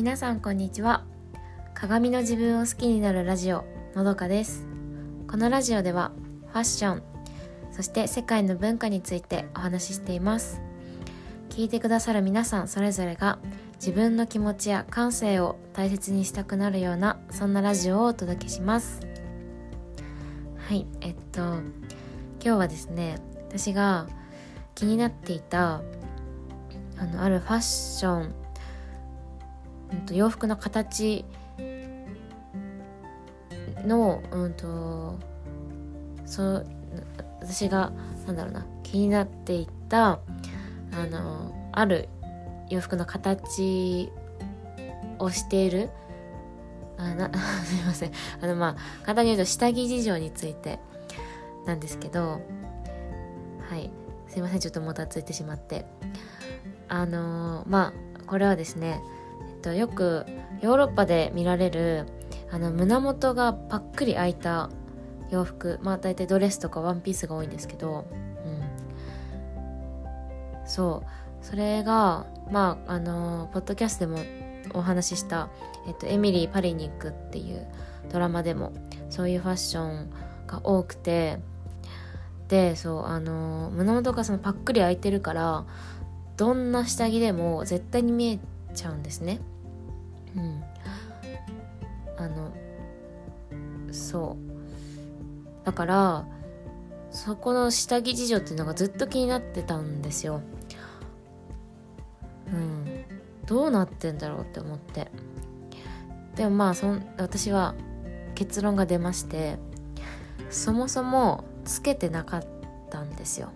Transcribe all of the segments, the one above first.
皆さんこんにちは。鏡の自分を好きになるラジオのどかです。このラジオではファッションそして世界の文化についてお話ししています。聞いてくださる皆さんそれぞれが自分の気持ちや感性を大切にしたくなるようなそんなラジオをお届けします。はいえっと今日はですね私が気になっていたあのあるファッション、うん、と洋服の形の、うんと、そう私がなんだろうな気になっていたあのある洋服の形をしているあな すいません。あのまあ簡単に言うと下着事情についてなんですけどはい。すいません。ちょっともたついてしまって。あの、まあこれはですね、と、よくヨーロッパで見られるあの胸元がパックリ開いた洋服まあ大体ドレスとかワンピースが多いんですけど、うん、そう。それがまああの、ポッドキャストでもお話しした、えっと、エミリー・パリニックっていうドラマでもそういうファッションが多くてでそうあの、胸元がそのパックリ開いてるからどんな下着でも絶対に見えちゃうんですね。うん。あのそう。だからそこの下着事情っていうのがずっと気になってたんですよ。うん。どうなってんだろうって思って。でもまあそん私は結論が出ましてそもそもつけてなかったんですよ。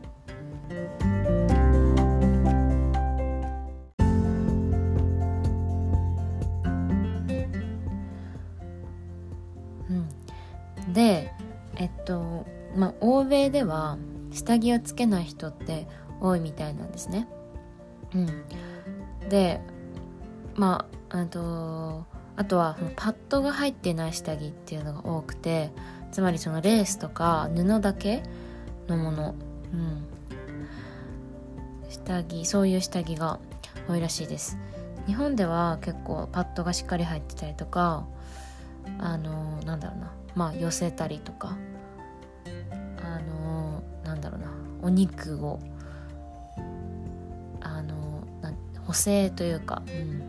まあ欧米では下着をつけない人って多いみたいなんですね。うん、でまああとあとはパッドが入ってない下着っていうのが多くてつまりそのレースとか布だけのもの、うん、下着そういう下着が多いらしいです。日本では結構パッドがしっかり入ってたりとかあのなんだろうな。まあ寄せたりとか。だろうな。お肉を。あの補正というか、うん、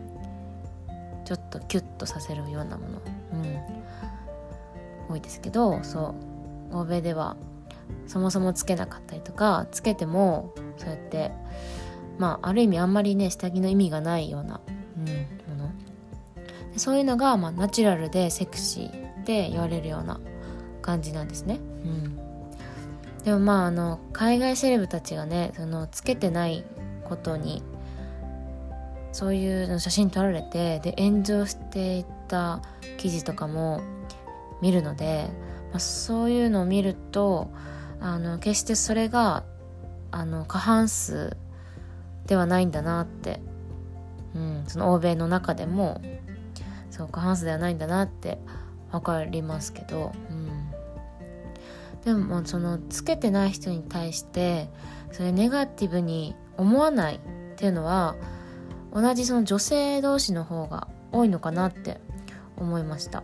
ちょっとキュッとさせるようなもの、うん、多いですけどそう。欧米ではそもそもつけなかったりとかつけてもそうやってまあある意味あんまりね下着の意味がないような、うん、もの。そういうのが、まあ、ナチュラルでセクシーって言われるような感じなんですね。うん、でもまああの海外セレブたちがねそのつけてないことにそういう写真撮られてで炎上していた記事とかも見るので、まあ、そういうのを見るとあの決してそれがあの過半数ではないんだなって、うん、その欧米の中でもそう過半数ではないんだなって分かりますけど、うん、でもそのつけてない人に対してそれネガティブに思わないっていうのは同じその女性同士の方が多いのかなって思いました。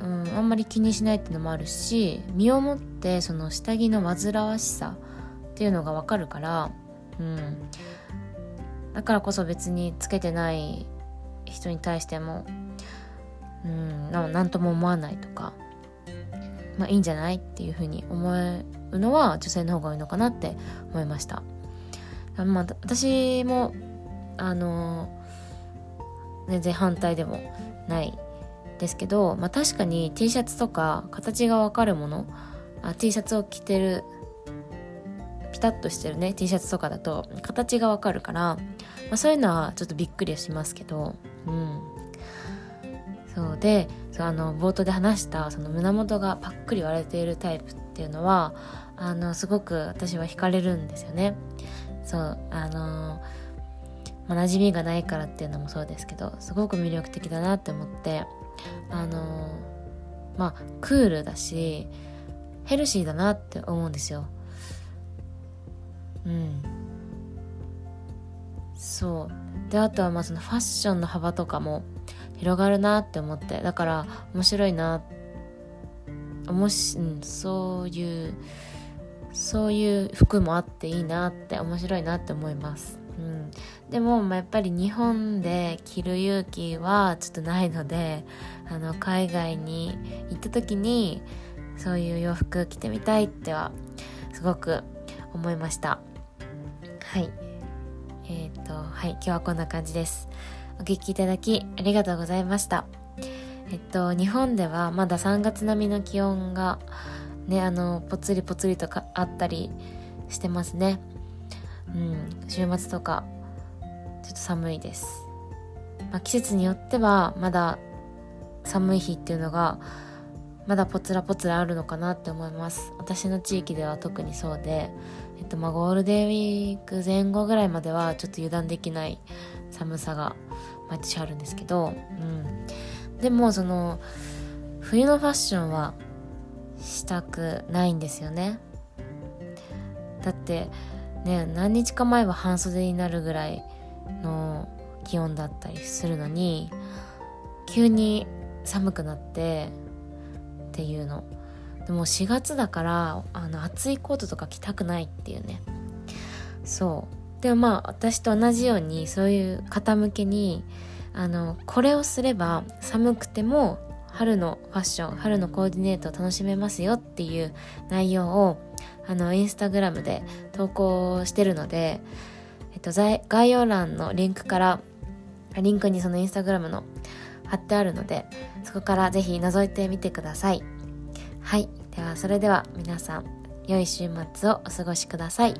うん、あんまり気にしないっていうのもあるし身をもってその下着の煩わしさっていうのがわかるから、うん、だからこそ別につけてない人に対してもうん何とも思わないとか、まあ、いいんじゃないっていうふうに思うのは女性の方が多いのかなって思いました。まあ、私もあの全然反対でもないですけど、まあ、確かに T シャツとか形がわかるものあ T シャツを着てるピタッとしてるね T シャツとかだと形がわかるから、まあ、そういうのはちょっとびっくりはしますけど、うん、そうでそうあの冒頭で話したその胸元がパックリ割れているタイプっていうのはあのすごく私は惹かれるんですよね。そうあのまあ、馴染みがないからっていうのもそうですけどすごく魅力的だなって思ってあのまあクールだしヘルシーだなって思うんですよ。うんそうであとはまあそのファッションの幅とかも広がるなって思って。だから面白いな。もし、うん、そういうそういう服もあっていいなって面白いなって思います、うん、でも、まあ、やっぱり日本で着る勇気はちょっとないのであの海外に行った時にそういう洋服着てみたいってはすごく思いました。はい。えっ、ー、とはい。今日はこんな感じです。お聴きいただきありがとうございました。えっと日本ではまだ3月並みの気温がねあのぽつりぽつりとかあったりしてますね。うん週末とかちょっと寒いです、まあ、季節によってはまだ寒い日っていうのがまだポツラポツラあるのかなって思います。私の地域では特にそうで、えっとまあ、ゴールデンウィーク前後ぐらいまではちょっと油断できない寒さが毎年あるんですけど、うん、でもその冬のファッションはしたくないんですよね。だってね何日か前は半袖になるぐらいの気温だったりするのに急に寒くなってっていうの。でも4月だからあの暑いコートとか着たくないっていうね。そう。でもまあ私と同じようにそういう方向けにあのこれをすれば寒くても春のファッション春のコーディネートを楽しめますよっていう内容をあのインスタグラムで投稿してるので、えっと、概要欄のリンクからリンクにそのインスタグラムの貼ってあるのでそこから是非覗いてみてください。はい。ではそれでは皆さん良い週末をお過ごしください。